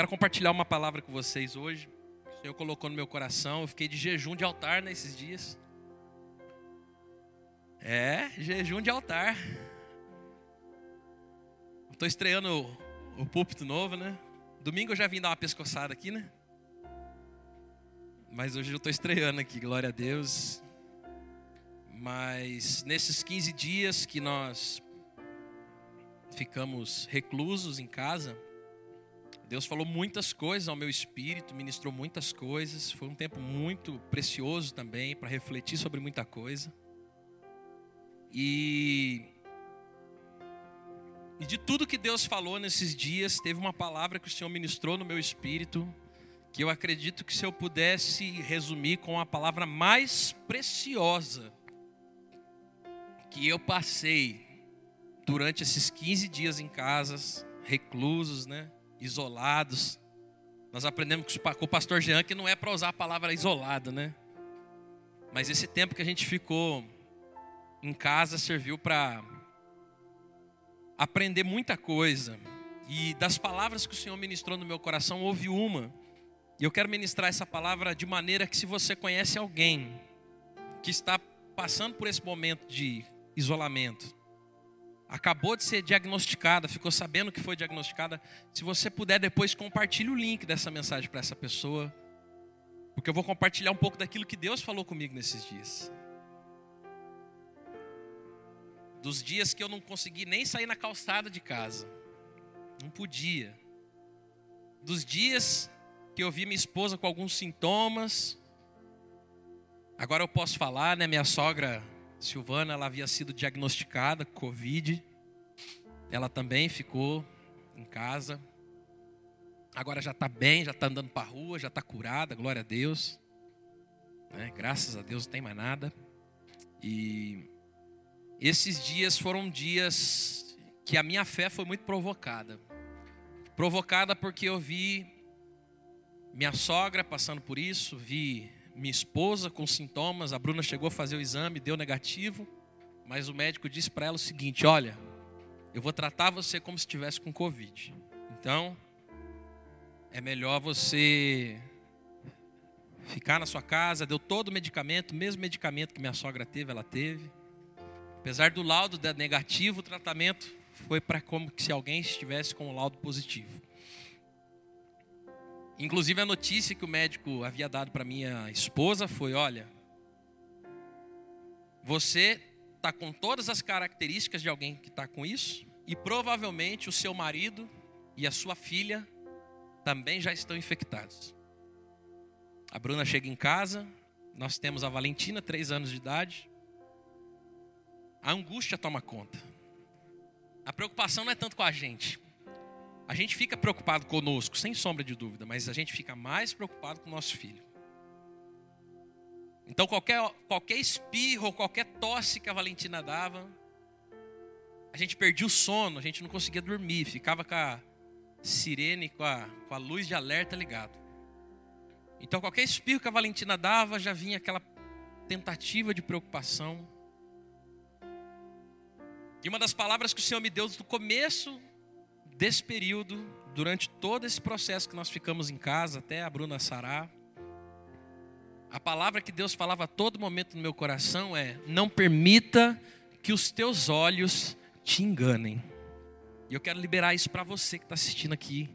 quero compartilhar uma palavra com vocês hoje. O Senhor colocou no meu coração. Eu fiquei de jejum de altar nesses dias. É, jejum de altar. Estou estreando o, o púlpito novo, né? Domingo eu já vim dar uma pescoçada aqui, né? Mas hoje eu estou estreando aqui, glória a Deus. Mas nesses 15 dias que nós ficamos reclusos em casa, Deus falou muitas coisas ao meu espírito, ministrou muitas coisas. Foi um tempo muito precioso também para refletir sobre muita coisa. E, e de tudo que Deus falou nesses dias, teve uma palavra que o Senhor ministrou no meu espírito, que eu acredito que se eu pudesse resumir com a palavra mais preciosa que eu passei durante esses 15 dias em casas, reclusos, né? Isolados. Nós aprendemos com o pastor Jean que não é para usar a palavra isolado, né? Mas esse tempo que a gente ficou em casa serviu para aprender muita coisa. E das palavras que o Senhor ministrou no meu coração, houve uma. E eu quero ministrar essa palavra de maneira que, se você conhece alguém que está passando por esse momento de isolamento, acabou de ser diagnosticada, ficou sabendo que foi diagnosticada, se você puder depois compartilhe o link dessa mensagem para essa pessoa, porque eu vou compartilhar um pouco daquilo que Deus falou comigo nesses dias. Dos dias que eu não consegui nem sair na calçada de casa. Não podia. Dos dias que eu vi minha esposa com alguns sintomas. Agora eu posso falar, né? Minha sogra Silvana, ela havia sido diagnosticada com Covid. Ela também ficou em casa. Agora já está bem, já está andando para a rua, já está curada, glória a Deus. Né? Graças a Deus não tem mais nada. E esses dias foram dias que a minha fé foi muito provocada. Provocada porque eu vi minha sogra passando por isso, vi minha esposa com sintomas, a Bruna chegou a fazer o exame, deu negativo, mas o médico disse para ela o seguinte: olha, eu vou tratar você como se estivesse com Covid. Então, é melhor você ficar na sua casa. Deu todo o medicamento, mesmo medicamento que minha sogra teve, ela teve. Apesar do laudo negativo, o tratamento foi para como se alguém estivesse com o laudo positivo. Inclusive a notícia que o médico havia dado para minha esposa foi: olha, você está com todas as características de alguém que está com isso, e provavelmente o seu marido e a sua filha também já estão infectados. A Bruna chega em casa, nós temos a Valentina, três anos de idade. A angústia toma conta. A preocupação não é tanto com a gente, a gente fica preocupado conosco, sem sombra de dúvida, mas a gente fica mais preocupado com o nosso filho. Então, qualquer, qualquer espirro, qualquer tosse que a Valentina dava, a gente perdia o sono, a gente não conseguia dormir, ficava com a sirene, com a, com a luz de alerta ligado. Então, qualquer espirro que a Valentina dava, já vinha aquela tentativa de preocupação. E uma das palavras que o Senhor me deu do começo desse período, durante todo esse processo que nós ficamos em casa, até a Bruna Sará, a palavra que Deus falava a todo momento no meu coração é: não permita que os teus olhos te enganem. E eu quero liberar isso para você que está assistindo aqui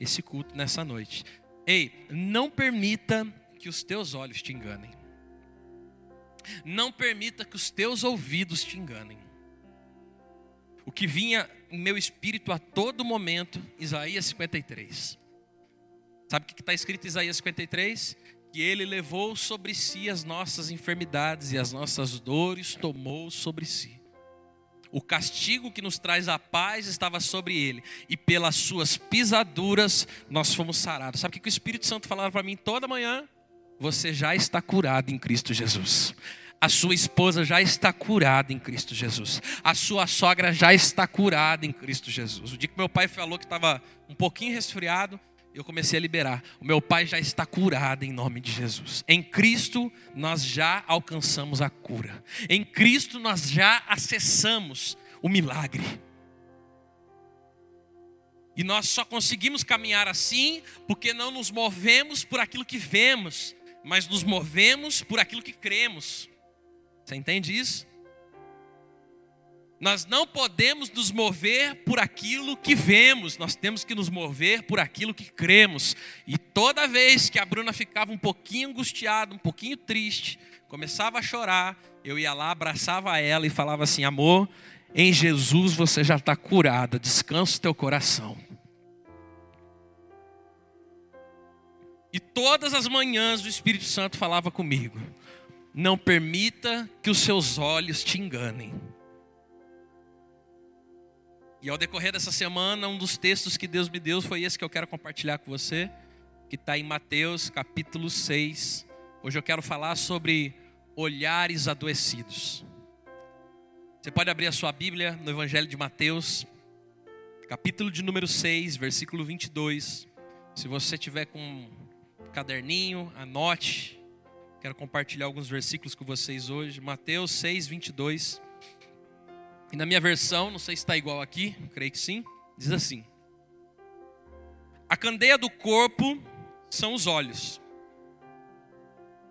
esse culto nessa noite. Ei, não permita que os teus olhos te enganem. Não permita que os teus ouvidos te enganem. O que vinha meu espírito a todo momento, Isaías 53. Sabe o que está escrito em Isaías 53? Que ele levou sobre si as nossas enfermidades e as nossas dores tomou sobre si. O castigo que nos traz a paz estava sobre ele, e pelas suas pisaduras nós fomos sarados. Sabe o que o Espírito Santo falava para mim toda manhã? Você já está curado em Cristo Jesus. A sua esposa já está curada em Cristo Jesus. A sua sogra já está curada em Cristo Jesus. O dia que meu pai falou que estava um pouquinho resfriado, eu comecei a liberar. O meu pai já está curado em nome de Jesus. Em Cristo nós já alcançamos a cura. Em Cristo nós já acessamos o milagre. E nós só conseguimos caminhar assim porque não nos movemos por aquilo que vemos, mas nos movemos por aquilo que cremos. Você entende isso? Nós não podemos nos mover por aquilo que vemos, nós temos que nos mover por aquilo que cremos. E toda vez que a Bruna ficava um pouquinho angustiada, um pouquinho triste, começava a chorar, eu ia lá, abraçava ela e falava assim: amor, em Jesus você já está curada, descansa o teu coração. E todas as manhãs o Espírito Santo falava comigo: não permita que os seus olhos te enganem. E ao decorrer dessa semana, um dos textos que Deus me deu foi esse que eu quero compartilhar com você, que está em Mateus capítulo 6. Hoje eu quero falar sobre olhares adoecidos. Você pode abrir a sua Bíblia no Evangelho de Mateus, capítulo de número 6, versículo 22. Se você tiver com um caderninho, anote. Quero compartilhar alguns versículos com vocês hoje. Mateus 6, 22. E na minha versão, não sei se está igual aqui, creio que sim, diz assim: A candeia do corpo são os olhos.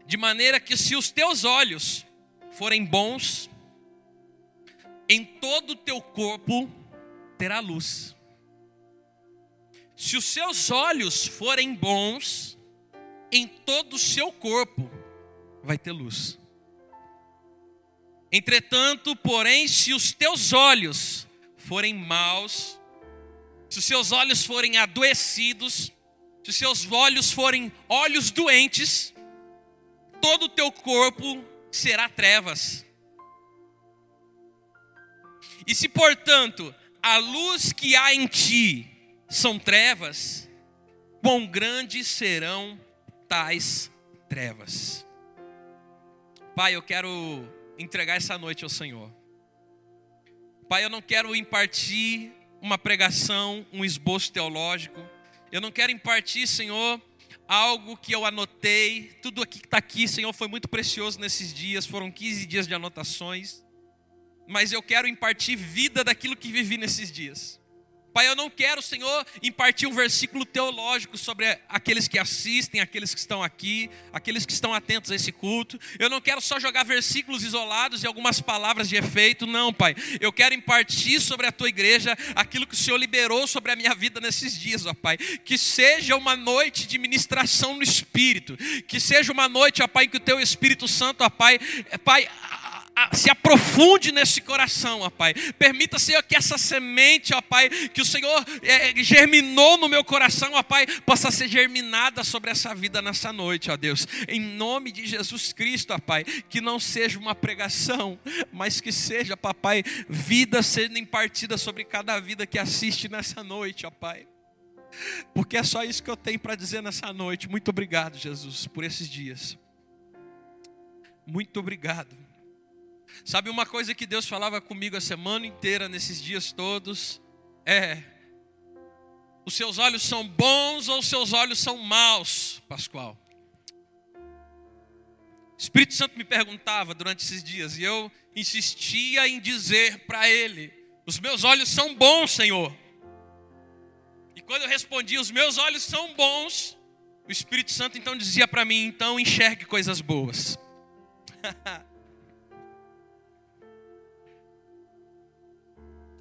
De maneira que se os teus olhos forem bons, em todo o teu corpo terá luz. Se os seus olhos forem bons, em todo o seu corpo vai ter luz. Entretanto, porém, se os teus olhos forem maus, se os seus olhos forem adoecidos, se os seus olhos forem olhos doentes, todo o teu corpo será trevas. E se, portanto, a luz que há em ti são trevas, quão grandes serão tais trevas. Pai, eu quero entregar essa noite ao Senhor. Pai, eu não quero impartir uma pregação, um esboço teológico. Eu não quero impartir, Senhor, algo que eu anotei. Tudo aqui que está aqui, Senhor, foi muito precioso nesses dias. Foram 15 dias de anotações. Mas eu quero impartir vida daquilo que vivi nesses dias. Pai, eu não quero, Senhor, impartir um versículo teológico sobre aqueles que assistem, aqueles que estão aqui, aqueles que estão atentos a esse culto. Eu não quero só jogar versículos isolados e algumas palavras de efeito, não, Pai. Eu quero impartir sobre a tua igreja aquilo que o Senhor liberou sobre a minha vida nesses dias, ó Pai. Que seja uma noite de ministração no Espírito. Que seja uma noite, ó Pai, que o teu Espírito Santo, ó Pai, Pai, se aprofunde nesse coração, ó Pai. Permita, Senhor, que essa semente, ó Pai, que o Senhor é, germinou no meu coração, ó Pai, possa ser germinada sobre essa vida nessa noite, ó Deus. Em nome de Jesus Cristo, ó Pai, que não seja uma pregação, mas que seja, papai, vida sendo impartida sobre cada vida que assiste nessa noite, ó Pai. Porque é só isso que eu tenho para dizer nessa noite. Muito obrigado, Jesus, por esses dias. Muito obrigado. Sabe uma coisa que Deus falava comigo a semana inteira, nesses dias todos? É: os seus olhos são bons ou os seus olhos são maus, Pascoal? O Espírito Santo me perguntava durante esses dias e eu insistia em dizer para ele: Os meus olhos são bons, Senhor. E quando eu respondia: Os meus olhos são bons, o Espírito Santo então dizia para mim: Então enxergue coisas boas.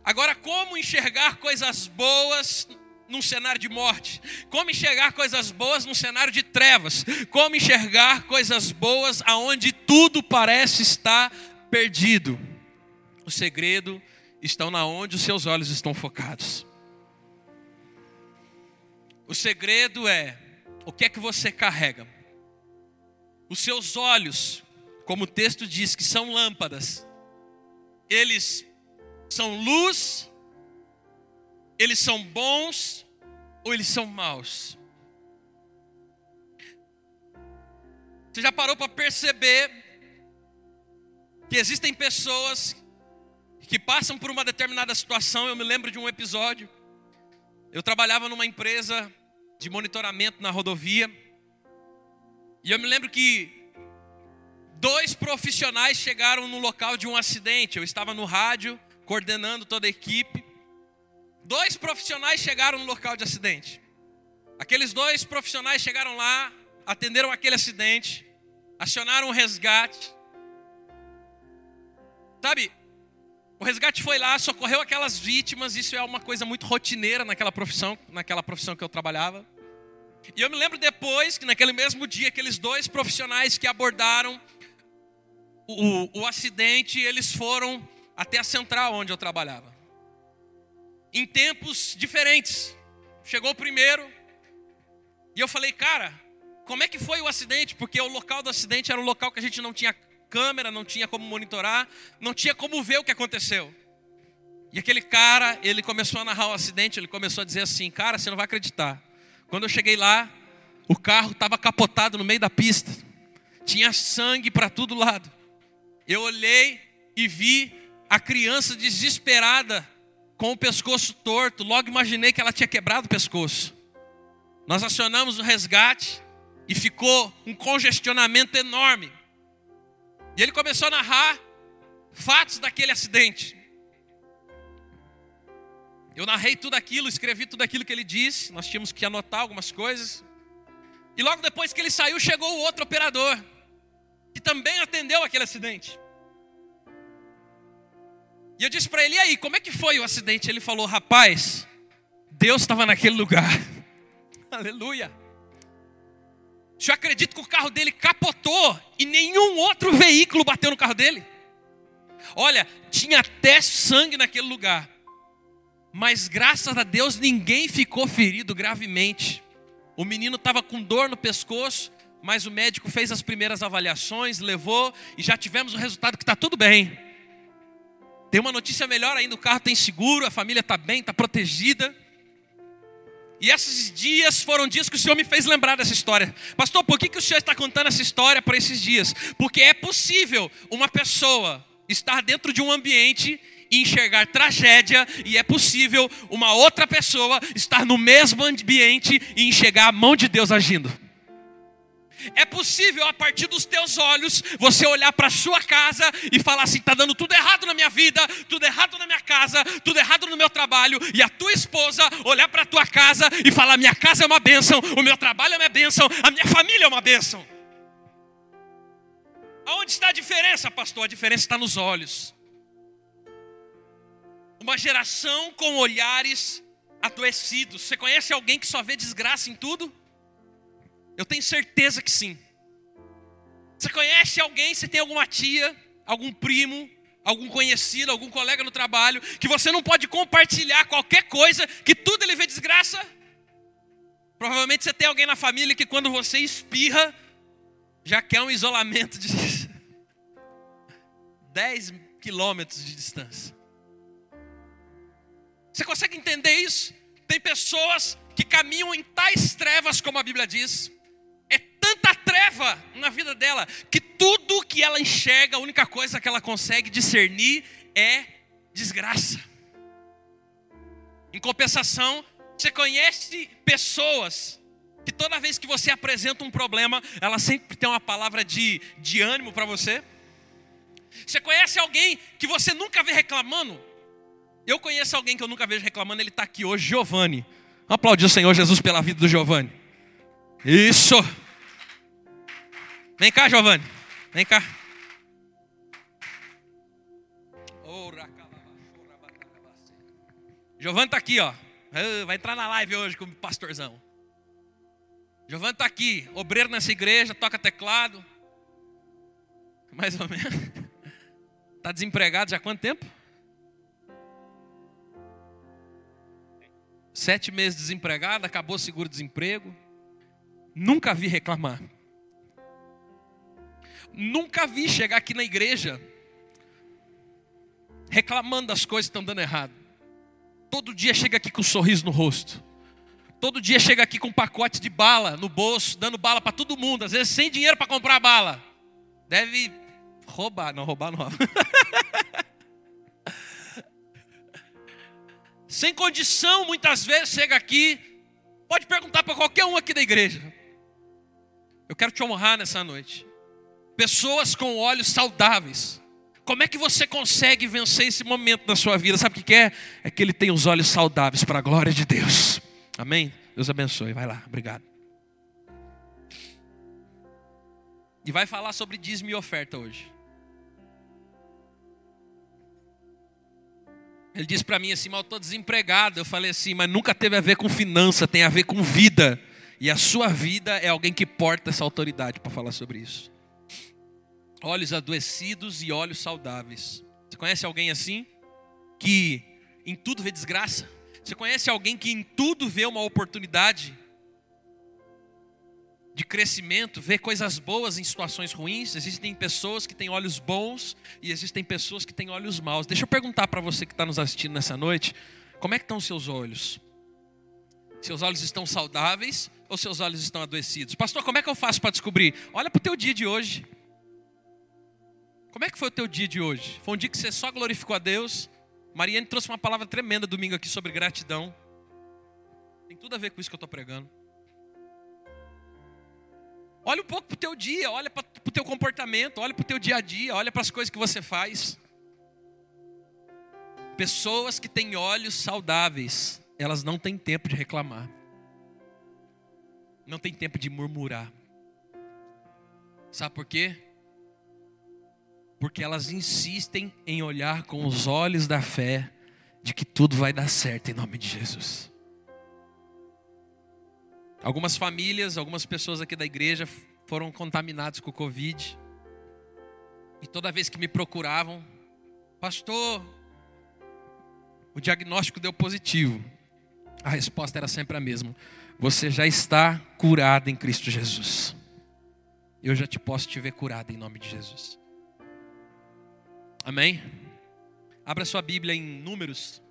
Agora, como enxergar coisas boas num cenário de morte? Como enxergar coisas boas num cenário de trevas? Como enxergar coisas boas aonde tudo parece estar perdido? O segredo está na onde os seus olhos estão focados. O segredo é o que é que você carrega. Os seus olhos, como o texto diz, que são lâmpadas, eles são luz, eles são bons ou eles são maus? Você já parou para perceber que existem pessoas que passam por uma determinada situação? Eu me lembro de um episódio. Eu trabalhava numa empresa de monitoramento na rodovia. E eu me lembro que dois profissionais chegaram no local de um acidente. Eu estava no rádio coordenando toda a equipe. Dois profissionais chegaram no local de acidente. Aqueles dois profissionais chegaram lá, atenderam aquele acidente, acionaram o resgate. Sabe, o resgate foi lá, socorreu aquelas vítimas, isso é uma coisa muito rotineira naquela profissão, naquela profissão que eu trabalhava. E eu me lembro depois que naquele mesmo dia, aqueles dois profissionais que abordaram o, o acidente, eles foram até a central onde eu trabalhava. Em tempos diferentes. Chegou o primeiro, e eu falei, cara, como é que foi o acidente? Porque o local do acidente era um local que a gente não tinha câmera, não tinha como monitorar, não tinha como ver o que aconteceu. E aquele cara, ele começou a narrar o acidente, ele começou a dizer assim: Cara, você não vai acreditar. Quando eu cheguei lá, o carro estava capotado no meio da pista, tinha sangue para todo lado. Eu olhei e vi a criança desesperada, com o pescoço torto. Logo imaginei que ela tinha quebrado o pescoço. Nós acionamos o resgate e ficou um congestionamento enorme. E ele começou a narrar fatos daquele acidente. Eu narrei tudo aquilo, escrevi tudo aquilo que ele disse. Nós tínhamos que anotar algumas coisas. E logo depois que ele saiu, chegou o outro operador, que também atendeu aquele acidente. E eu disse para ele: e aí, como é que foi o acidente? Ele falou: rapaz, Deus estava naquele lugar. Aleluia. O senhor acredita que o carro dele capotou e nenhum outro veículo bateu no carro dele? Olha, tinha até sangue naquele lugar. Mas graças a Deus ninguém ficou ferido gravemente. O menino estava com dor no pescoço, mas o médico fez as primeiras avaliações, levou e já tivemos o resultado que está tudo bem. Tem uma notícia melhor ainda: o carro tem seguro, a família está bem, está protegida. E esses dias foram dias que o Senhor me fez lembrar dessa história. Pastor, por que, que o Senhor está contando essa história para esses dias? Porque é possível uma pessoa estar dentro de um ambiente e enxergar tragédia, e é possível uma outra pessoa estar no mesmo ambiente e enxergar a mão de Deus agindo. É possível a partir dos teus olhos você olhar para a sua casa e falar assim: está dando tudo errado na minha vida, tudo errado na minha casa, tudo errado no meu trabalho, e a tua esposa olhar para a tua casa e falar: minha casa é uma bênção, o meu trabalho é uma bênção, a minha família é uma bênção. Aonde está a diferença, pastor? A diferença está nos olhos. Uma geração com olhares adoecidos. Você conhece alguém que só vê desgraça em tudo? Eu tenho certeza que sim. Você conhece alguém, você tem alguma tia, algum primo, algum conhecido, algum colega no trabalho, que você não pode compartilhar qualquer coisa, que tudo ele vê desgraça? Provavelmente você tem alguém na família que quando você espirra, já quer um isolamento de 10 quilômetros de distância. Você consegue entender isso? Tem pessoas que caminham em tais trevas, como a Bíblia diz, tanta treva na vida dela que tudo que ela enxerga, a única coisa que ela consegue discernir é desgraça. Em compensação, você conhece pessoas que toda vez que você apresenta um problema, ela sempre tem uma palavra de, de ânimo para você. Você conhece alguém que você nunca vê reclamando? Eu conheço alguém que eu nunca vejo reclamando, ele está aqui hoje, Giovanni. Aplaudir o Senhor Jesus pela vida do Giovanni. Isso. Vem cá, Giovanni. Vem cá. Giovanni está aqui, ó. Vai entrar na live hoje com o pastorzão. Giovanni está aqui, obreiro nessa igreja, toca teclado. Mais ou menos. Está desempregado já há quanto tempo? Sete meses desempregado, acabou o seguro-desemprego. Nunca vi reclamar. Nunca vi chegar aqui na igreja reclamando das coisas que estão dando errado. Todo dia chega aqui com um sorriso no rosto. Todo dia chega aqui com um pacote de bala no bolso, dando bala para todo mundo, às vezes sem dinheiro para comprar bala. Deve roubar, não roubar não. sem condição, muitas vezes chega aqui. Pode perguntar para qualquer um aqui da igreja. Eu quero te honrar nessa noite pessoas com olhos saudáveis, Como é que você consegue vencer esse momento na sua vida? Sabe o que é? É que ele tem os olhos saudáveis para a glória de Deus. Amém? Deus abençoe. Vai lá, obrigado. E vai falar sobre dízimo e oferta hoje. Ele disse para mim assim, mas eu estou desempregado. Eu falei assim, mas nunca teve a ver com finança, tem a ver com vida. E a sua vida é alguém que porta essa autoridade para falar sobre isso. Olhos adoecidos e olhos saudáveis. Você conhece alguém assim? Que em tudo vê desgraça? Você conhece alguém que em tudo vê uma oportunidade de crescimento, vê coisas boas em situações ruins? Existem pessoas que têm olhos bons e existem pessoas que têm olhos maus. Deixa eu perguntar para você que está nos assistindo nessa noite: como é que estão os seus olhos? Seus olhos estão saudáveis ou seus olhos estão adoecidos? Pastor, como é que eu faço para descobrir? Olha para o teu dia de hoje. Como é que foi o teu dia de hoje? Foi um dia que você só glorificou a Deus? Mariane trouxe uma palavra tremenda domingo aqui sobre gratidão. Tem tudo a ver com isso que eu estou pregando. Olha um pouco para o teu dia, olha para o teu comportamento, olha para o teu dia a dia, olha para as coisas que você faz. Pessoas que têm olhos saudáveis, elas não têm tempo de reclamar não tem tempo de murmurar. Sabe por quê? Porque elas insistem em olhar com os olhos da fé de que tudo vai dar certo em nome de Jesus. Algumas famílias, algumas pessoas aqui da igreja foram contaminadas com o Covid. E toda vez que me procuravam, pastor, o diagnóstico deu positivo. A resposta era sempre a mesma você já está curado em Cristo Jesus. Eu já te posso te ver curado em nome de Jesus. Amém? Abra sua Bíblia em Números,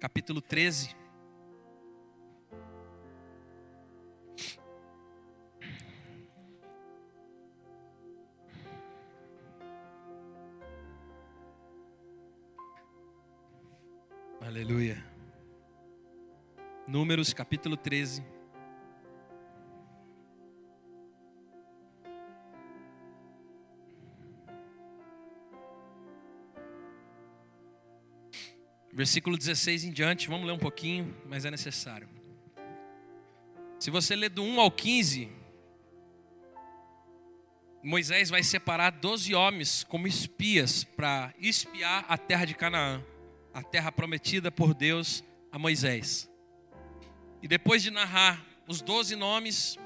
capítulo 13. Aleluia. Números capítulo 13. Versículo 16 em diante, vamos ler um pouquinho, mas é necessário. Se você ler do 1 ao 15, Moisés vai separar 12 homens como espias para espiar a terra de Canaã, a terra prometida por Deus a Moisés. E depois de narrar os doze nomes,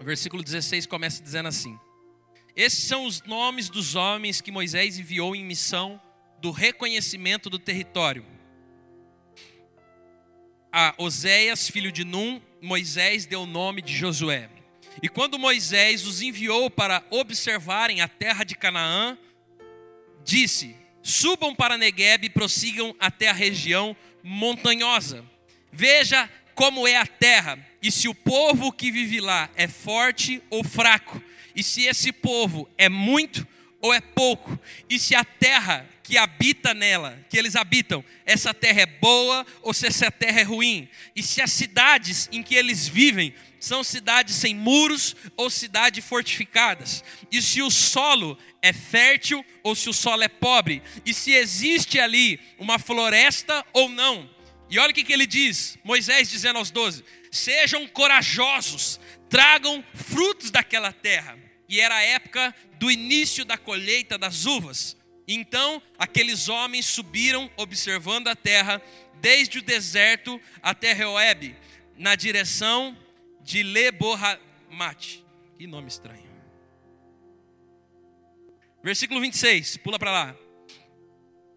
o versículo 16 começa dizendo assim: Esses são os nomes dos homens que Moisés enviou em missão do reconhecimento do território. A Oséias, filho de Num, Moisés deu o nome de Josué. E quando Moisés os enviou para observarem a terra de Canaã, disse: Subam para Negueb e prossigam até a região montanhosa Veja como é a terra, e se o povo que vive lá é forte ou fraco, e se esse povo é muito ou é pouco, e se a terra que habita nela, que eles habitam, essa terra é boa ou se essa terra é ruim, e se as cidades em que eles vivem são cidades sem muros ou cidades fortificadas, e se o solo é fértil ou se o solo é pobre, e se existe ali uma floresta ou não? E olha o que, que ele diz, Moisés dizendo aos doze: Sejam corajosos, tragam frutos daquela terra. E era a época do início da colheita das uvas. Então aqueles homens subiram observando a terra, desde o deserto até Reoeb, na direção de Lebohamate. Que nome estranho. Versículo 26, pula para lá.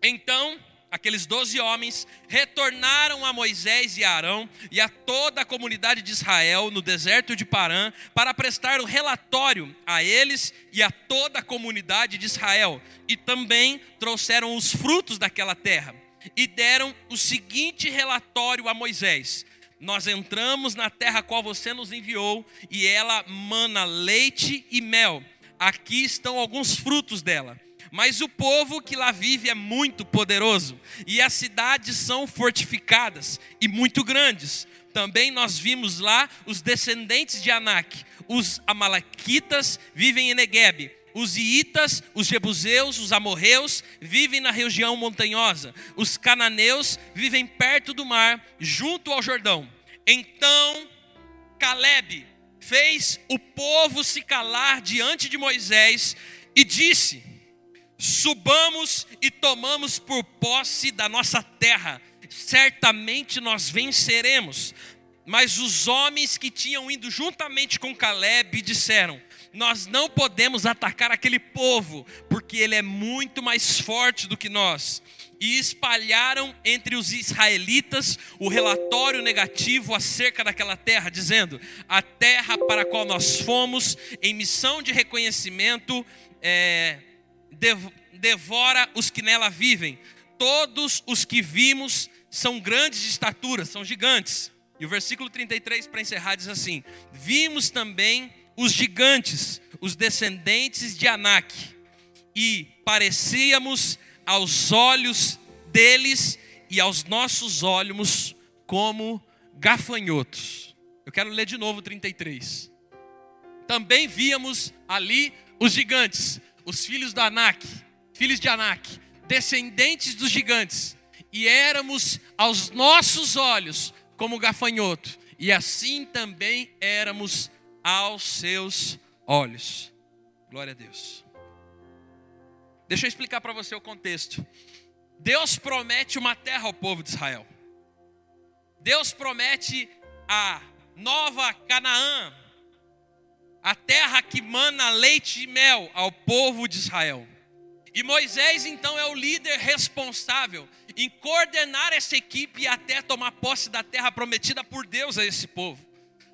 Então aqueles doze homens retornaram a Moisés e Arão e a toda a comunidade de Israel no deserto de Parã para prestar o relatório a eles e a toda a comunidade de Israel. E também trouxeram os frutos daquela terra e deram o seguinte relatório a Moisés: Nós entramos na terra qual você nos enviou e ela mana leite e mel. Aqui estão alguns frutos dela mas o povo que lá vive é muito poderoso, e as cidades são fortificadas e muito grandes. Também nós vimos lá os descendentes de Anak, os amalequitas vivem em Negueb. os iitas, os jebuseus, os amorreus vivem na região montanhosa. Os cananeus vivem perto do mar, junto ao Jordão. Então Caleb fez o povo se calar diante de Moisés e disse: Subamos e tomamos por posse da nossa terra, certamente nós venceremos. Mas os homens que tinham ido juntamente com Caleb disseram: Nós não podemos atacar aquele povo, porque ele é muito mais forte do que nós. E espalharam entre os israelitas o relatório negativo acerca daquela terra, dizendo: A terra para a qual nós fomos em missão de reconhecimento é, devora os que nela vivem. Todos os que vimos são grandes de estatura, são gigantes. E o versículo 33, para encerrar, diz assim: Vimos também os gigantes, os descendentes de Anak, e parecíamos aos olhos deles e aos nossos olhos como gafanhotos. Eu quero ler de novo o 33. Também víamos ali os gigantes, os filhos do Anak, filhos de Anak, descendentes dos gigantes, e éramos aos nossos olhos como gafanhoto, e assim também éramos aos seus olhos. Glória a Deus. Deixa eu explicar para você o contexto. Deus promete uma terra ao povo de Israel. Deus promete a nova Canaã, a terra que mana leite e mel ao povo de Israel. E Moisés então é o líder responsável em coordenar essa equipe até tomar posse da terra prometida por Deus a esse povo.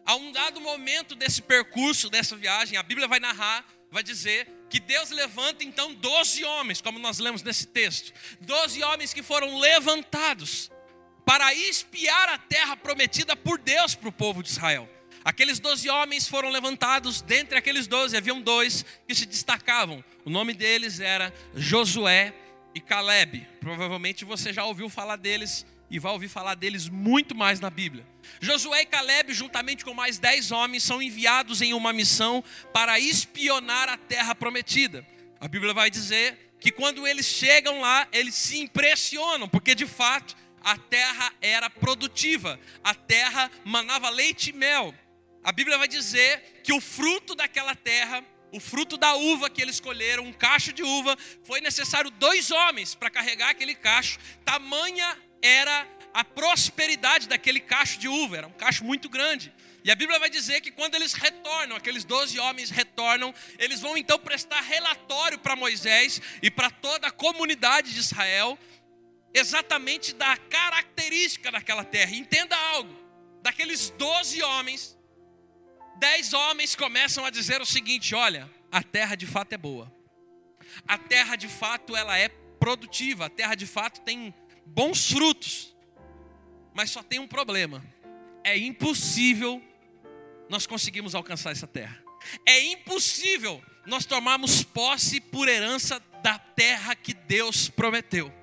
A um dado momento desse percurso, dessa viagem, a Bíblia vai narrar, vai dizer que Deus levanta então doze homens, como nós lemos nesse texto, doze homens que foram levantados para espiar a terra prometida por Deus para o povo de Israel. Aqueles doze homens foram levantados, dentre aqueles doze haviam dois que se destacavam. O nome deles era Josué e Caleb. Provavelmente você já ouviu falar deles e vai ouvir falar deles muito mais na Bíblia. Josué e Caleb, juntamente com mais dez homens, são enviados em uma missão para espionar a terra prometida. A Bíblia vai dizer que quando eles chegam lá, eles se impressionam, porque de fato a terra era produtiva, a terra manava leite e mel. A Bíblia vai dizer que o fruto daquela terra, o fruto da uva que eles escolheram, um cacho de uva, foi necessário dois homens para carregar aquele cacho. Tamanha era a prosperidade daquele cacho de uva, era um cacho muito grande. E a Bíblia vai dizer que quando eles retornam, aqueles doze homens retornam, eles vão então prestar relatório para Moisés e para toda a comunidade de Israel, exatamente da característica daquela terra. Entenda algo: daqueles doze homens, dez homens começam a dizer o seguinte: olha, a terra de fato é boa. A terra de fato ela é produtiva, a terra de fato tem bons frutos. Mas só tem um problema. É impossível nós conseguirmos alcançar essa terra. É impossível nós tomarmos posse por herança da terra que Deus prometeu.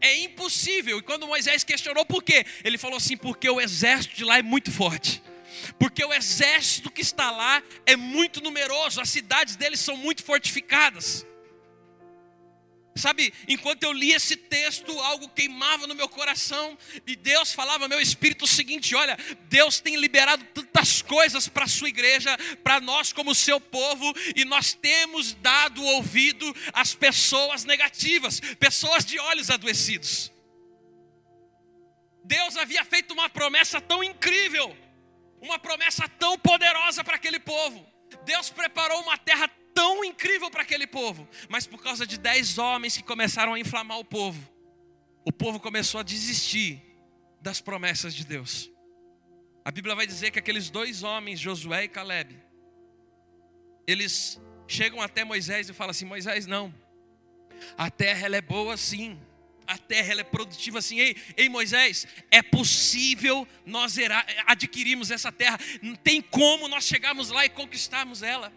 É impossível. E quando Moisés questionou por quê, ele falou assim: porque o exército de lá é muito forte porque o exército que está lá é muito numeroso, as cidades deles são muito fortificadas. Sabe, enquanto eu li esse texto, algo queimava no meu coração, e Deus falava ao meu espírito o seguinte: olha, Deus tem liberado tantas coisas para a sua igreja, para nós como seu povo, e nós temos dado ouvido às pessoas negativas, pessoas de olhos adoecidos. Deus havia feito uma promessa tão incrível, uma promessa tão poderosa para aquele povo. Deus preparou uma terra tão incrível para aquele povo, mas por causa de dez homens que começaram a inflamar o povo, o povo começou a desistir das promessas de Deus. A Bíblia vai dizer que aqueles dois homens, Josué e Caleb, eles chegam até Moisés e falam assim: Moisés, não, a terra ela é boa sim, a terra ela é produtiva assim. Ei, ei Moisés, é possível nós adquirirmos essa terra. Não tem como nós chegarmos lá e conquistarmos ela.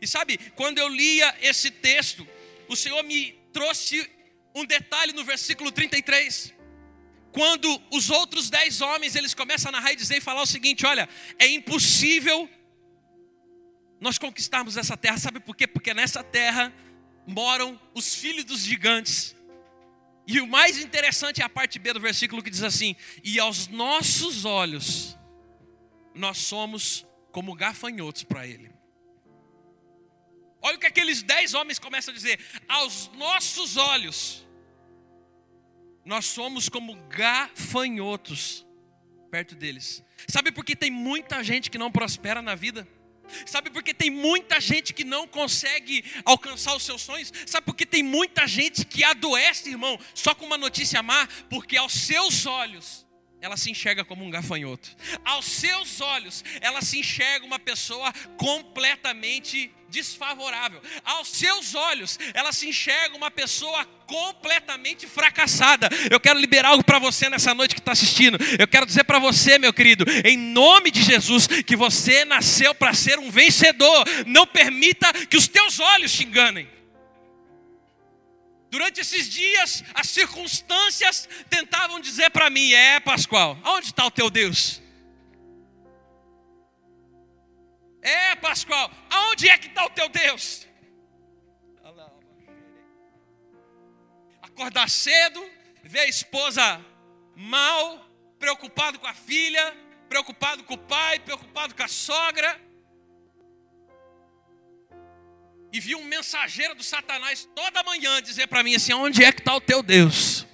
E sabe, quando eu lia esse texto, o Senhor me trouxe um detalhe no versículo 33. Quando os outros dez homens eles começam a narrar e dizer e falar o seguinte: olha, é impossível nós conquistarmos essa terra. Sabe por quê? Porque nessa terra moram os filhos dos gigantes. E o mais interessante é a parte B do versículo que diz assim: E aos nossos olhos, nós somos como gafanhotos para Ele. Olha o que aqueles dez homens começam a dizer: Aos nossos olhos, nós somos como gafanhotos perto deles. Sabe por que tem muita gente que não prospera na vida? Sabe por que tem muita gente que não consegue alcançar os seus sonhos? Sabe por que tem muita gente que adoece, irmão, só com uma notícia má? Porque aos seus olhos ela se enxerga como um gafanhoto. Aos seus olhos, ela se enxerga uma pessoa completamente desfavorável. Aos seus olhos, ela se enxerga uma pessoa completamente fracassada. Eu quero liberar algo para você nessa noite que está assistindo. Eu quero dizer para você, meu querido, em nome de Jesus, que você nasceu para ser um vencedor. Não permita que os teus olhos te enganem. Durante esses dias, as circunstâncias tentavam dizer para mim: É, Pascoal, aonde está o teu Deus? É, Pascoal, aonde é que está o teu Deus? Acordar cedo, ver a esposa mal, preocupado com a filha, preocupado com o pai, preocupado com a sogra e vi um mensageiro do Satanás toda manhã dizer para mim assim: onde é que está o teu Deus?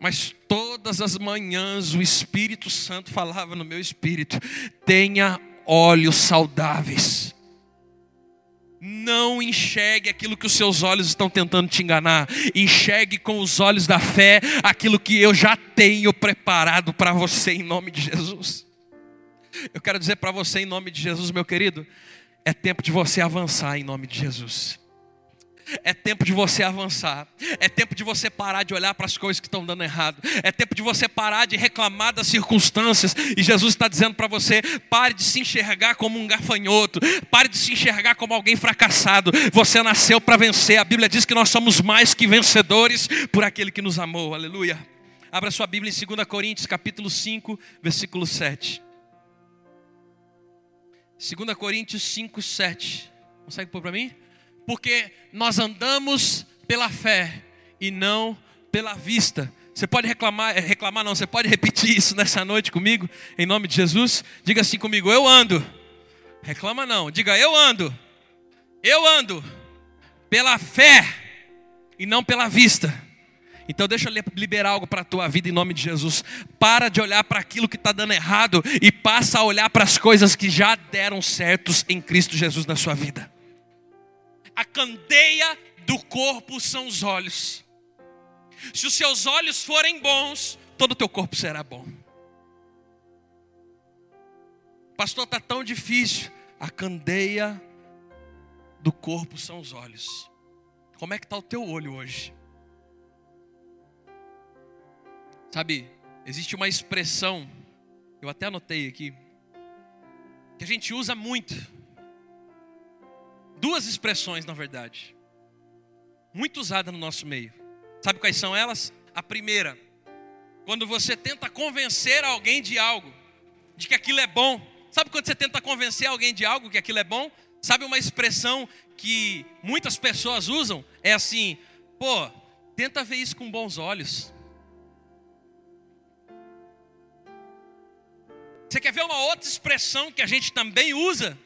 Mas todas as manhãs o Espírito Santo falava no meu espírito: tenha olhos saudáveis. Não enxergue aquilo que os seus olhos estão tentando te enganar. Enxergue com os olhos da fé aquilo que eu já tenho preparado para você em nome de Jesus. Eu quero dizer para você em nome de Jesus, meu querido, é tempo de você avançar em nome de Jesus. É tempo de você avançar. É tempo de você parar de olhar para as coisas que estão dando errado. É tempo de você parar de reclamar das circunstâncias. E Jesus está dizendo para você: pare de se enxergar como um gafanhoto. Pare de se enxergar como alguém fracassado. Você nasceu para vencer. A Bíblia diz que nós somos mais que vencedores por aquele que nos amou. Aleluia. Abra sua Bíblia em 2 Coríntios, capítulo 5, versículo 7. 2 Coríntios 5, 7. Consegue pôr para mim? Porque nós andamos pela fé e não pela vista. Você pode reclamar, eh, reclamar não, você pode repetir isso nessa noite comigo, em nome de Jesus? Diga assim comigo, eu ando. Reclama não, diga eu ando. Eu ando pela fé e não pela vista. Então deixa eu liberar algo para a tua vida em nome de Jesus. Para de olhar para aquilo que está dando errado e passa a olhar para as coisas que já deram certos em Cristo Jesus na sua vida. A candeia do corpo são os olhos. Se os seus olhos forem bons, todo o teu corpo será bom. Pastor, está tão difícil. A candeia do corpo são os olhos. Como é que está o teu olho hoje? Sabe, existe uma expressão, eu até anotei aqui, que a gente usa muito. Duas expressões, na verdade, muito usada no nosso meio. Sabe quais são elas? A primeira, quando você tenta convencer alguém de algo, de que aquilo é bom. Sabe quando você tenta convencer alguém de algo que aquilo é bom? Sabe uma expressão que muitas pessoas usam? É assim: pô, tenta ver isso com bons olhos. Você quer ver uma outra expressão que a gente também usa?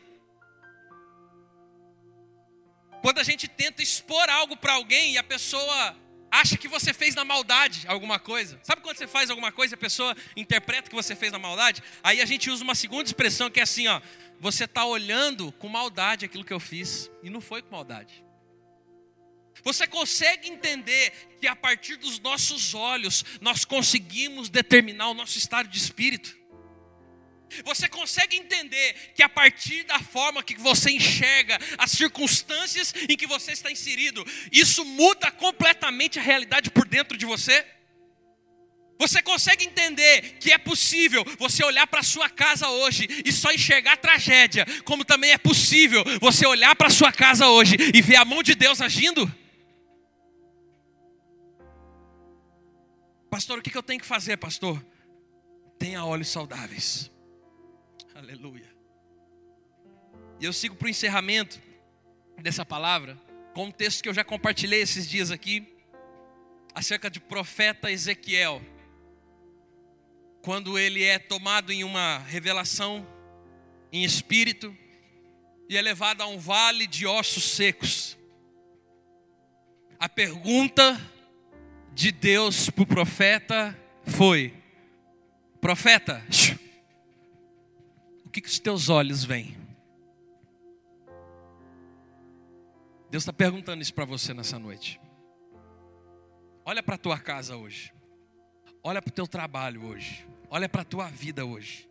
Quando a gente tenta expor algo para alguém e a pessoa acha que você fez na maldade alguma coisa. Sabe quando você faz alguma coisa e a pessoa interpreta que você fez na maldade? Aí a gente usa uma segunda expressão que é assim, ó, você está olhando com maldade aquilo que eu fiz e não foi com maldade. Você consegue entender que a partir dos nossos olhos nós conseguimos determinar o nosso estado de espírito? Você consegue entender que a partir da forma que você enxerga as circunstâncias em que você está inserido, isso muda completamente a realidade por dentro de você? Você consegue entender que é possível você olhar para sua casa hoje e só enxergar tragédia, como também é possível você olhar para sua casa hoje e ver a mão de Deus agindo? Pastor, o que eu tenho que fazer, pastor? Tenha olhos saudáveis. Aleluia. E eu sigo para o encerramento dessa palavra, com um texto que eu já compartilhei esses dias aqui, acerca de profeta Ezequiel. Quando ele é tomado em uma revelação em espírito e é levado a um vale de ossos secos. A pergunta de Deus para o profeta foi: Profeta, o que, que os teus olhos veem? Deus está perguntando isso para você nessa noite. Olha para a tua casa hoje. Olha para o teu trabalho hoje. Olha para a tua vida hoje.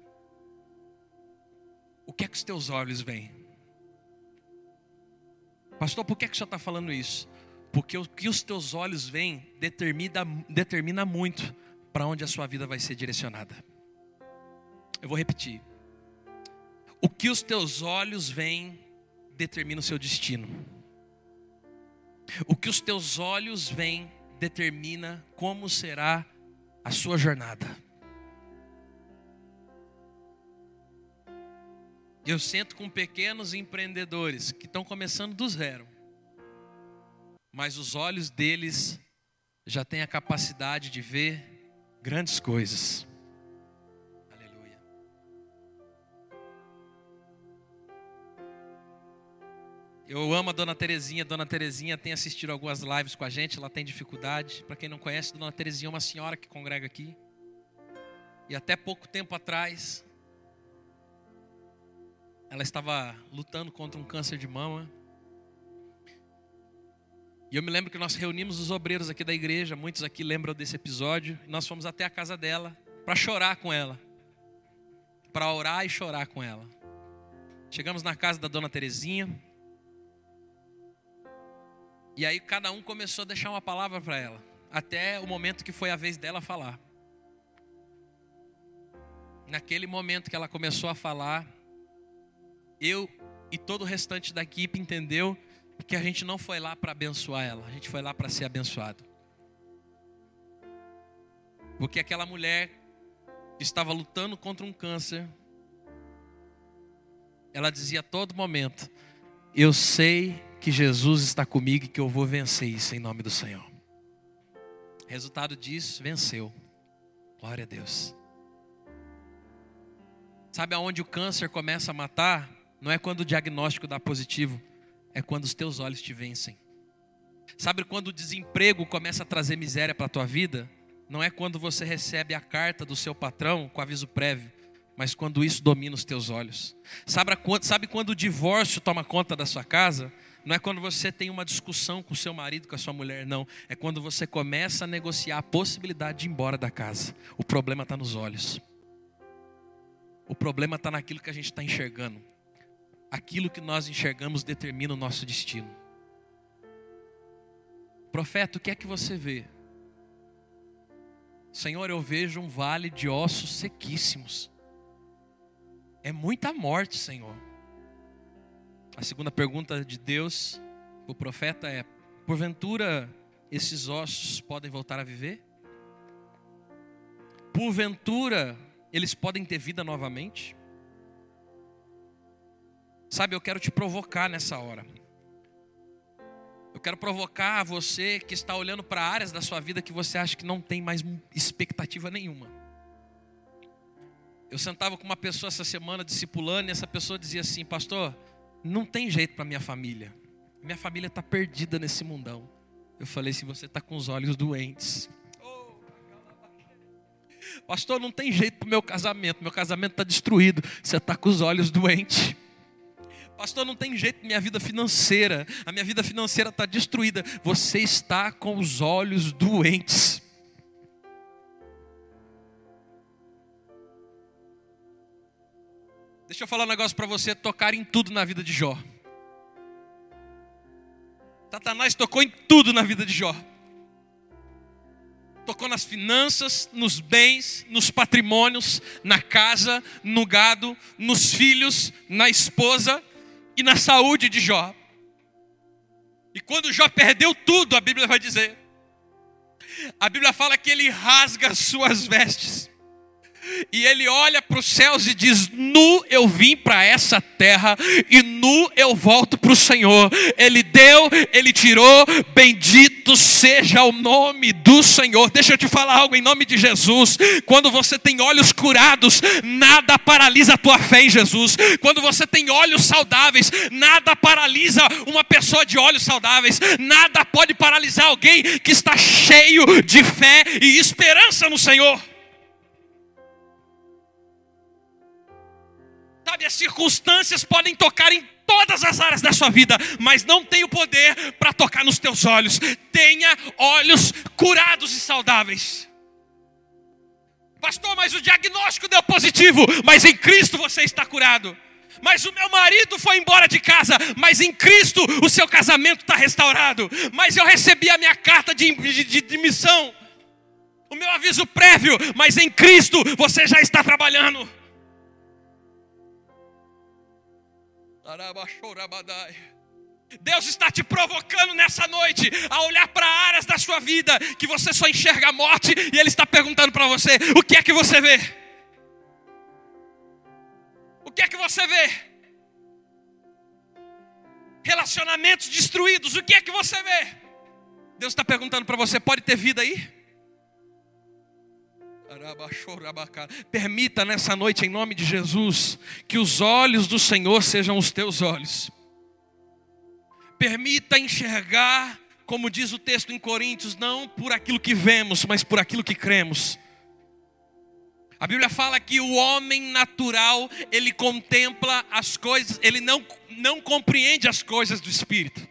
O que é que os teus olhos veem? Pastor, por que, é que o senhor está falando isso? Porque o que os teus olhos veem determina, determina muito para onde a sua vida vai ser direcionada. Eu vou repetir. Que os teus olhos veem determina o seu destino. O que os teus olhos veem determina como será a sua jornada. Eu sento com pequenos empreendedores que estão começando do zero, mas os olhos deles já têm a capacidade de ver grandes coisas. Eu amo a Dona Terezinha. Dona Terezinha tem assistido algumas lives com a gente, ela tem dificuldade. Para quem não conhece, Dona Terezinha é uma senhora que congrega aqui. E até pouco tempo atrás, ela estava lutando contra um câncer de mama. E eu me lembro que nós reunimos os obreiros aqui da igreja, muitos aqui lembram desse episódio, e nós fomos até a casa dela para chorar com ela. Para orar e chorar com ela. Chegamos na casa da Dona Terezinha, e aí cada um começou a deixar uma palavra para ela, até o momento que foi a vez dela falar. Naquele momento que ela começou a falar, eu e todo o restante da equipe entendeu que a gente não foi lá para abençoar ela, a gente foi lá para ser abençoado. Porque aquela mulher estava lutando contra um câncer, ela dizia a todo momento: Eu sei que Jesus está comigo e que eu vou vencer isso em nome do Senhor. Resultado disso, venceu. Glória a Deus. Sabe aonde o câncer começa a matar? Não é quando o diagnóstico dá positivo, é quando os teus olhos te vencem. Sabe quando o desemprego começa a trazer miséria para a tua vida? Não é quando você recebe a carta do seu patrão com aviso prévio, mas quando isso domina os teus olhos. Sabe, sabe quando o divórcio toma conta da sua casa? Não é quando você tem uma discussão com seu marido, com a sua mulher, não. É quando você começa a negociar a possibilidade de ir embora da casa. O problema está nos olhos. O problema está naquilo que a gente está enxergando. Aquilo que nós enxergamos determina o nosso destino. Profeta, o que é que você vê? Senhor, eu vejo um vale de ossos sequíssimos. É muita morte, Senhor. A segunda pergunta de Deus, o profeta é: porventura esses ossos podem voltar a viver? Porventura eles podem ter vida novamente? Sabe, eu quero te provocar nessa hora. Eu quero provocar você que está olhando para áreas da sua vida que você acha que não tem mais expectativa nenhuma. Eu sentava com uma pessoa essa semana discipulando e essa pessoa dizia assim: Pastor, não tem jeito para minha família. Minha família está perdida nesse mundão. Eu falei: se você está com os olhos doentes. Pastor, não tem jeito para o meu casamento. Meu casamento está destruído. Você está com os olhos doentes. Pastor, não tem jeito minha vida financeira. A minha vida financeira está destruída. Você está com os olhos doentes. Deixa eu falar um negócio para você tocar em tudo na vida de Jó. Satanás tocou em tudo na vida de Jó. Tocou nas finanças, nos bens, nos patrimônios, na casa, no gado, nos filhos, na esposa e na saúde de Jó. E quando Jó perdeu tudo, a Bíblia vai dizer. A Bíblia fala que ele rasga as suas vestes E ele olha para os céus e diz: Nu eu vim para essa terra, e nu eu volto para o Senhor. Ele deu, ele tirou, bendito seja o nome do Senhor. Deixa eu te falar algo em nome de Jesus. Quando você tem olhos curados, nada paralisa a tua fé em Jesus. Quando você tem olhos saudáveis, nada paralisa uma pessoa de olhos saudáveis. Nada pode paralisar alguém que está cheio de fé e esperança no Senhor. Sabe, as circunstâncias podem tocar em todas as áreas da sua vida, mas não tem o poder para tocar nos teus olhos. Tenha olhos curados e saudáveis. Pastor, mas o diagnóstico deu positivo, mas em Cristo você está curado. Mas o meu marido foi embora de casa, mas em Cristo o seu casamento está restaurado. Mas eu recebi a minha carta de, de, de demissão, o meu aviso prévio, mas em Cristo você já está trabalhando. Deus está te provocando nessa noite a olhar para áreas da sua vida que você só enxerga a morte e Ele está perguntando para você: o que é que você vê? O que é que você vê? Relacionamentos destruídos, o que é que você vê? Deus está perguntando para você: pode ter vida aí? Permita nessa noite, em nome de Jesus, que os olhos do Senhor sejam os teus olhos. Permita enxergar, como diz o texto em Coríntios, não por aquilo que vemos, mas por aquilo que cremos. A Bíblia fala que o homem natural, ele contempla as coisas, ele não, não compreende as coisas do Espírito.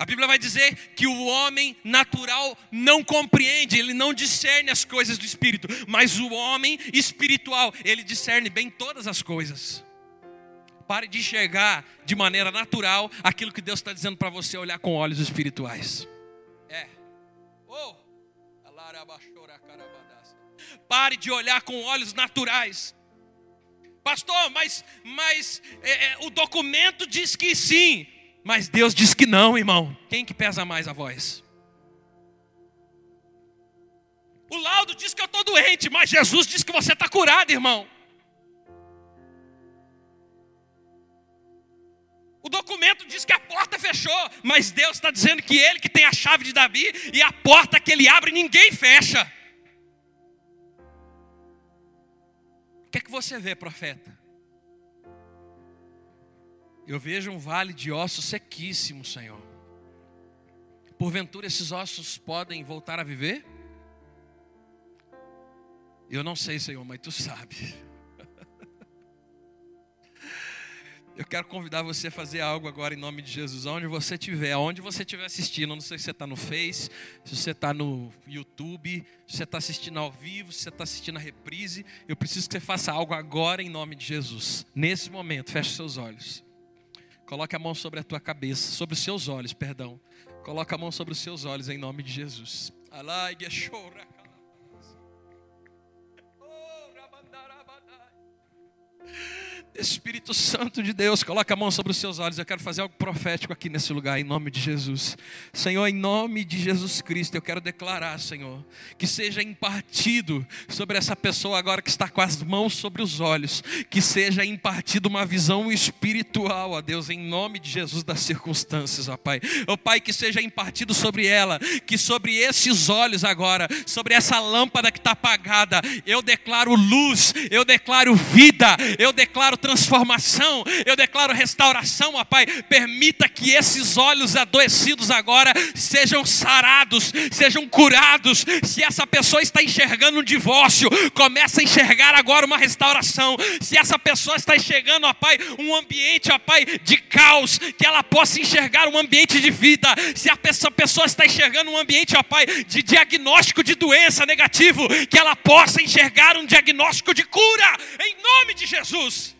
A Bíblia vai dizer que o homem natural não compreende, ele não discerne as coisas do espírito, mas o homem espiritual, ele discerne bem todas as coisas. Pare de enxergar de maneira natural aquilo que Deus está dizendo para você olhar com olhos espirituais. É. Oh. Pare de olhar com olhos naturais. Pastor, mas, mas é, é, o documento diz que sim. Mas Deus diz que não, irmão. Quem que pesa mais a voz? O laudo diz que eu estou doente, mas Jesus diz que você está curado, irmão. O documento diz que a porta fechou, mas Deus está dizendo que Ele que tem a chave de Davi e a porta que Ele abre ninguém fecha. O que é que você vê, profeta? Eu vejo um vale de ossos sequíssimo, Senhor. Porventura esses ossos podem voltar a viver? Eu não sei, Senhor, mas tu sabe. Eu quero convidar você a fazer algo agora em nome de Jesus, onde você estiver, onde você estiver assistindo. Não sei se você está no Face, se você está no YouTube, se você está assistindo ao vivo, se você está assistindo a reprise. Eu preciso que você faça algo agora em nome de Jesus. Nesse momento, feche seus olhos. Coloque a mão sobre a tua cabeça, sobre os seus olhos, perdão. Coloque a mão sobre os seus olhos em nome de Jesus. Alai, Espírito Santo de Deus, coloca a mão sobre os seus olhos. Eu quero fazer algo profético aqui nesse lugar, em nome de Jesus. Senhor, em nome de Jesus Cristo, eu quero declarar, Senhor, que seja impartido sobre essa pessoa agora que está com as mãos sobre os olhos, que seja impartido uma visão espiritual, ó Deus, em nome de Jesus das circunstâncias, ó Pai. Ó Pai, que seja impartido sobre ela, que sobre esses olhos agora, sobre essa lâmpada que está apagada, eu declaro luz, eu declaro vida, eu declaro transformação, eu declaro restauração, ó Pai. Permita que esses olhos adoecidos agora sejam sarados, sejam curados. Se essa pessoa está enxergando um divórcio, começa a enxergar agora uma restauração. Se essa pessoa está enxergando, ó Pai, um ambiente, ó Pai, de caos, que ela possa enxergar um ambiente de vida. Se essa pessoa está enxergando um ambiente, ó Pai, de diagnóstico de doença negativo, que ela possa enxergar um diagnóstico de cura, em nome de Jesus.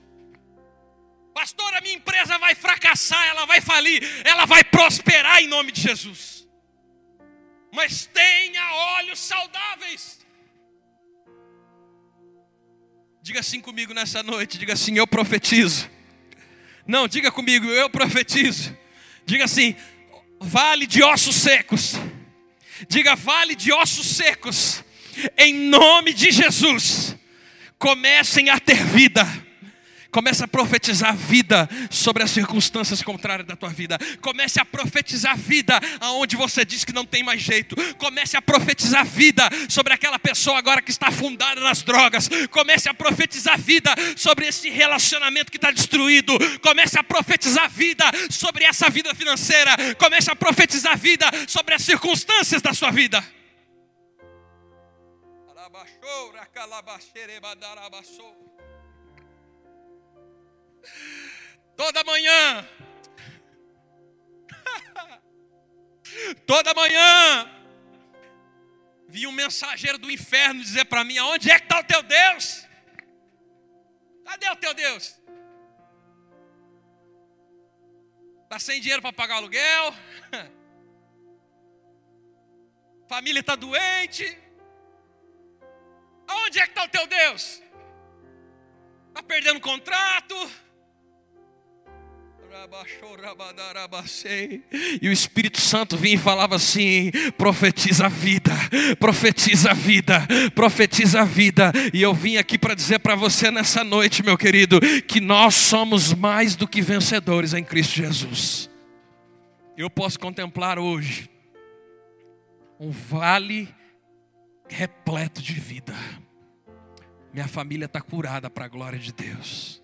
Pastor, a minha empresa vai fracassar, ela vai falir, ela vai prosperar em nome de Jesus. Mas tenha olhos saudáveis. Diga assim comigo nessa noite, diga assim: eu profetizo. Não, diga comigo, eu profetizo. Diga assim: vale de ossos secos. Diga vale de ossos secos. Em nome de Jesus comecem a ter vida. Comece a profetizar vida sobre as circunstâncias contrárias da tua vida. Comece a profetizar vida aonde você diz que não tem mais jeito. Comece a profetizar vida sobre aquela pessoa agora que está afundada nas drogas. Comece a profetizar vida sobre esse relacionamento que está destruído. Comece a profetizar vida sobre essa vida financeira. Comece a profetizar vida sobre as circunstâncias da sua vida. Toda manhã, toda manhã, vi um mensageiro do inferno dizer para mim: Aonde é que está o teu Deus? Cadê o teu Deus? Está sem dinheiro para pagar aluguel? Família está doente? Aonde é que está o teu Deus? Está perdendo contrato? E o Espírito Santo vinha e falava assim: profetiza a vida, profetiza a vida, profetiza a vida. E eu vim aqui para dizer para você nessa noite, meu querido, que nós somos mais do que vencedores em Cristo Jesus. Eu posso contemplar hoje um vale repleto de vida. Minha família está curada para a glória de Deus.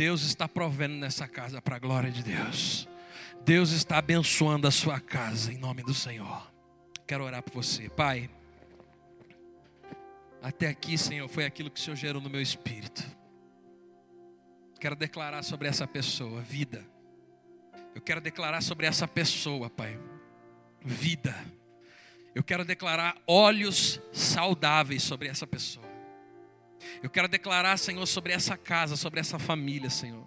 Deus está provendo nessa casa para a glória de Deus. Deus está abençoando a sua casa em nome do Senhor. Quero orar por você, Pai. Até aqui, Senhor, foi aquilo que o Senhor gerou no meu espírito. Quero declarar sobre essa pessoa vida. Eu quero declarar sobre essa pessoa, Pai, vida. Eu quero declarar olhos saudáveis sobre essa pessoa. Eu quero declarar, Senhor, sobre essa casa, sobre essa família, Senhor,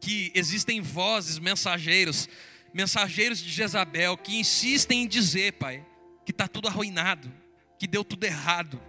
que existem vozes, mensageiros, mensageiros de Jezabel, que insistem em dizer, Pai, que está tudo arruinado, que deu tudo errado,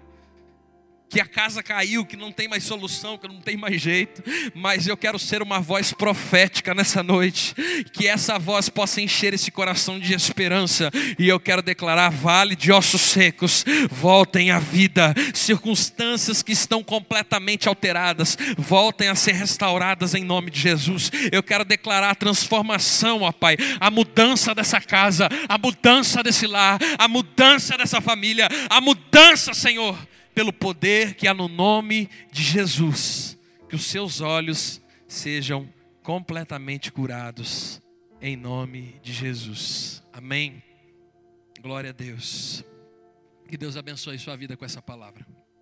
que a casa caiu, que não tem mais solução, que não tem mais jeito, mas eu quero ser uma voz profética nessa noite, que essa voz possa encher esse coração de esperança, e eu quero declarar: vale de ossos secos, voltem à vida, circunstâncias que estão completamente alteradas, voltem a ser restauradas em nome de Jesus. Eu quero declarar a transformação, ó Pai, a mudança dessa casa, a mudança desse lar, a mudança dessa família, a mudança, Senhor pelo poder que há no nome de Jesus, que os seus olhos sejam completamente curados, em nome de Jesus. Amém. Glória a Deus. Que Deus abençoe sua vida com essa palavra.